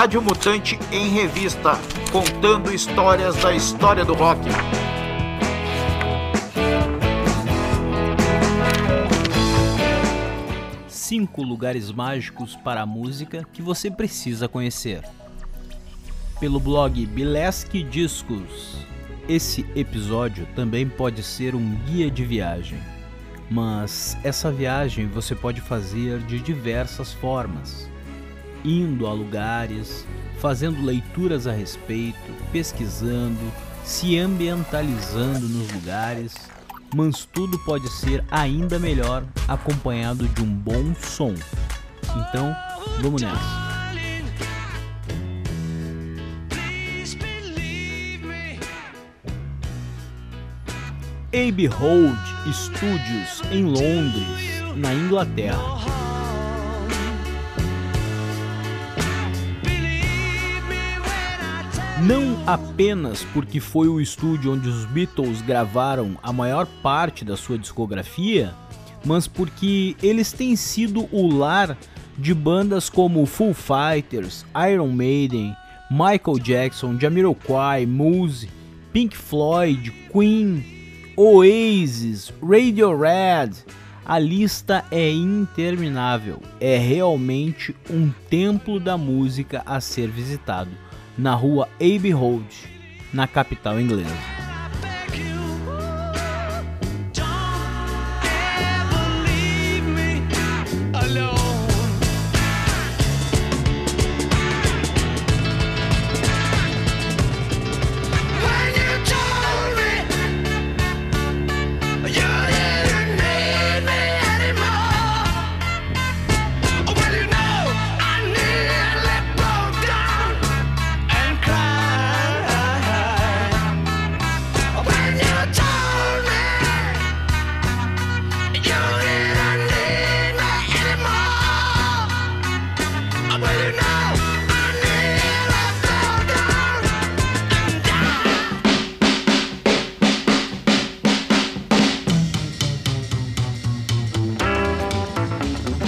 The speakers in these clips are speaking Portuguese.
Rádio Mutante em Revista, contando histórias da história do rock. Cinco lugares mágicos para a música que você precisa conhecer. Pelo blog Bilesque Discos. Esse episódio também pode ser um guia de viagem, mas essa viagem você pode fazer de diversas formas indo a lugares, fazendo leituras a respeito, pesquisando, se ambientalizando nos lugares, mas tudo pode ser ainda melhor acompanhado de um bom som. Então, vamos nessa. Abbey Road Studios em Londres, na Inglaterra. Não apenas porque foi o estúdio onde os Beatles gravaram a maior parte da sua discografia, mas porque eles têm sido o lar de bandas como Foo Fighters, Iron Maiden, Michael Jackson, Jamiroquai, Muse, Pink Floyd, Queen, Oasis, Radiohead. A lista é interminável. É realmente um templo da música a ser visitado na rua Abbey Road, na capital inglesa.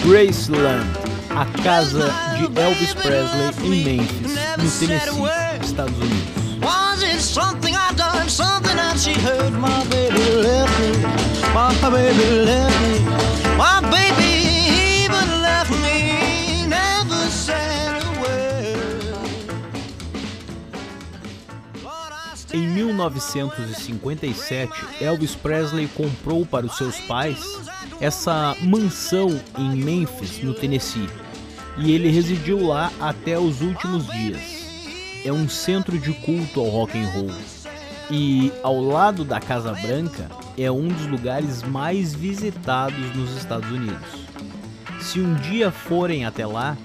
Graceland, a casa de Elvis Presley em Memphis, no Tennessee, Estados Unidos. Em 1957, Elvis Presley comprou para os seus pais essa mansão em Memphis, no Tennessee, e ele residiu lá até os últimos dias. É um centro de culto ao rock and roll. E ao lado da Casa Branca é um dos lugares mais visitados nos Estados Unidos. Se um dia forem até lá,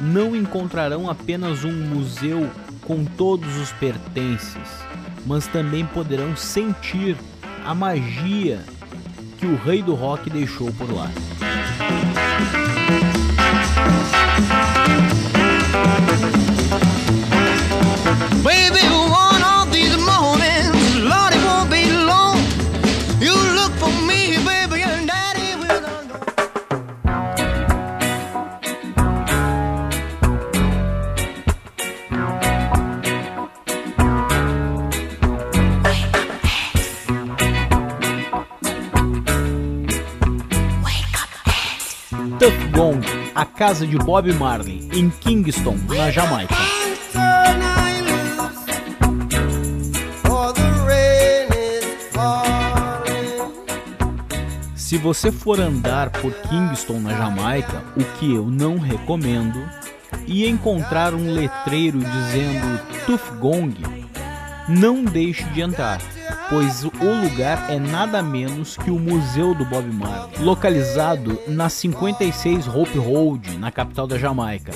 não encontrarão apenas um museu com todos os pertences, mas também poderão sentir a magia que o rei do rock deixou por lá. Casa de Bob Marley, em Kingston, na Jamaica. Se você for andar por Kingston, na Jamaica, o que eu não recomendo, e encontrar um letreiro dizendo Tuff Gong, não deixe de entrar pois o lugar é nada menos que o Museu do Bob Marley, localizado na 56 Hope Road, na capital da Jamaica.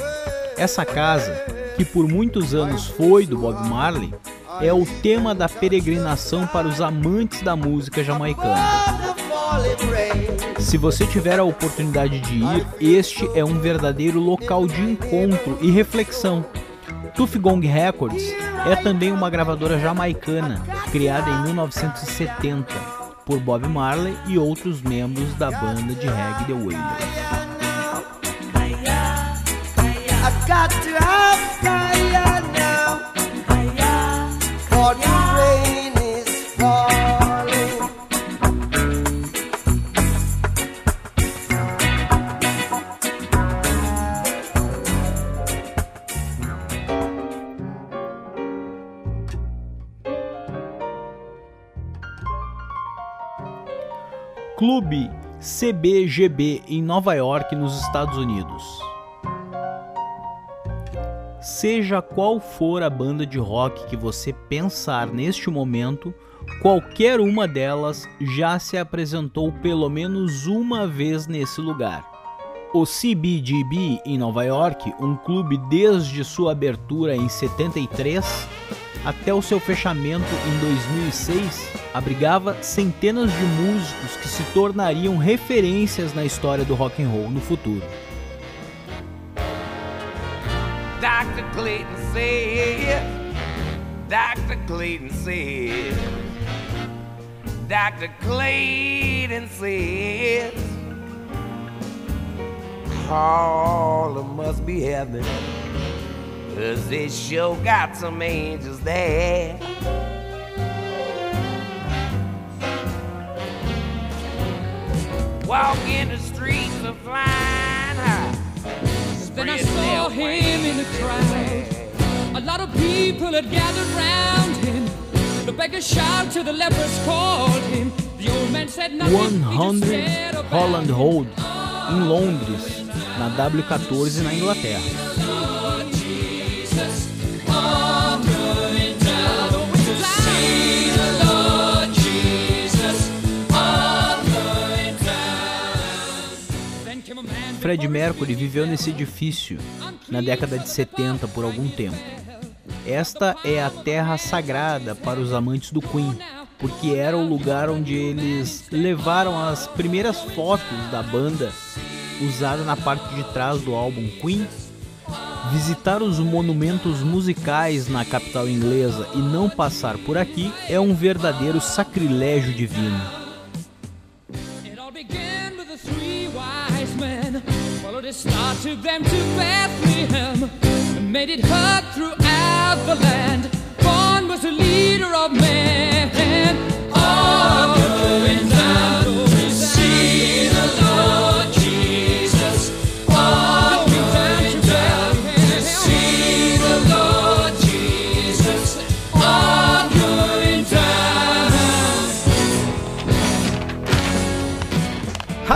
Essa casa, que por muitos anos foi do Bob Marley, é o tema da peregrinação para os amantes da música jamaicana. Se você tiver a oportunidade de ir, este é um verdadeiro local de encontro e reflexão. Tuff Gong Records é também uma gravadora jamaicana, criada em 1970 por Bob Marley e outros membros da banda de reggae The Wailers. Clube CBGB em Nova York, nos Estados Unidos. Seja qual for a banda de rock que você pensar neste momento, qualquer uma delas já se apresentou pelo menos uma vez nesse lugar. O CBGB em Nova York, um clube desde sua abertura em 73, até o seu fechamento em 2006, abrigava centenas de músicos que se tornariam referências na história do rock and roll no futuro. Dr. Clayton said, Dr. Clayton said, Dr. Clayton said, Harlem must be heaven. Cause this show got some angels there. Walk in the streets of flying high. Then I saw him in the crowd. A lot of people had gathered round him. The beggars shout to the lepers called him. The old man said nothing. 100 Holland Road, em Londres, na W14 na Inglaterra. Fred Mercury viveu nesse edifício na década de 70 por algum tempo. Esta é a terra sagrada para os amantes do Queen, porque era o lugar onde eles levaram as primeiras fotos da banda usada na parte de trás do álbum Queen. Visitar os monumentos musicais na capital inglesa e não passar por aqui é um verdadeiro sacrilégio divino. Followed his star, took them to Bethlehem, and made it heard throughout the land. Born was the leader of men. All going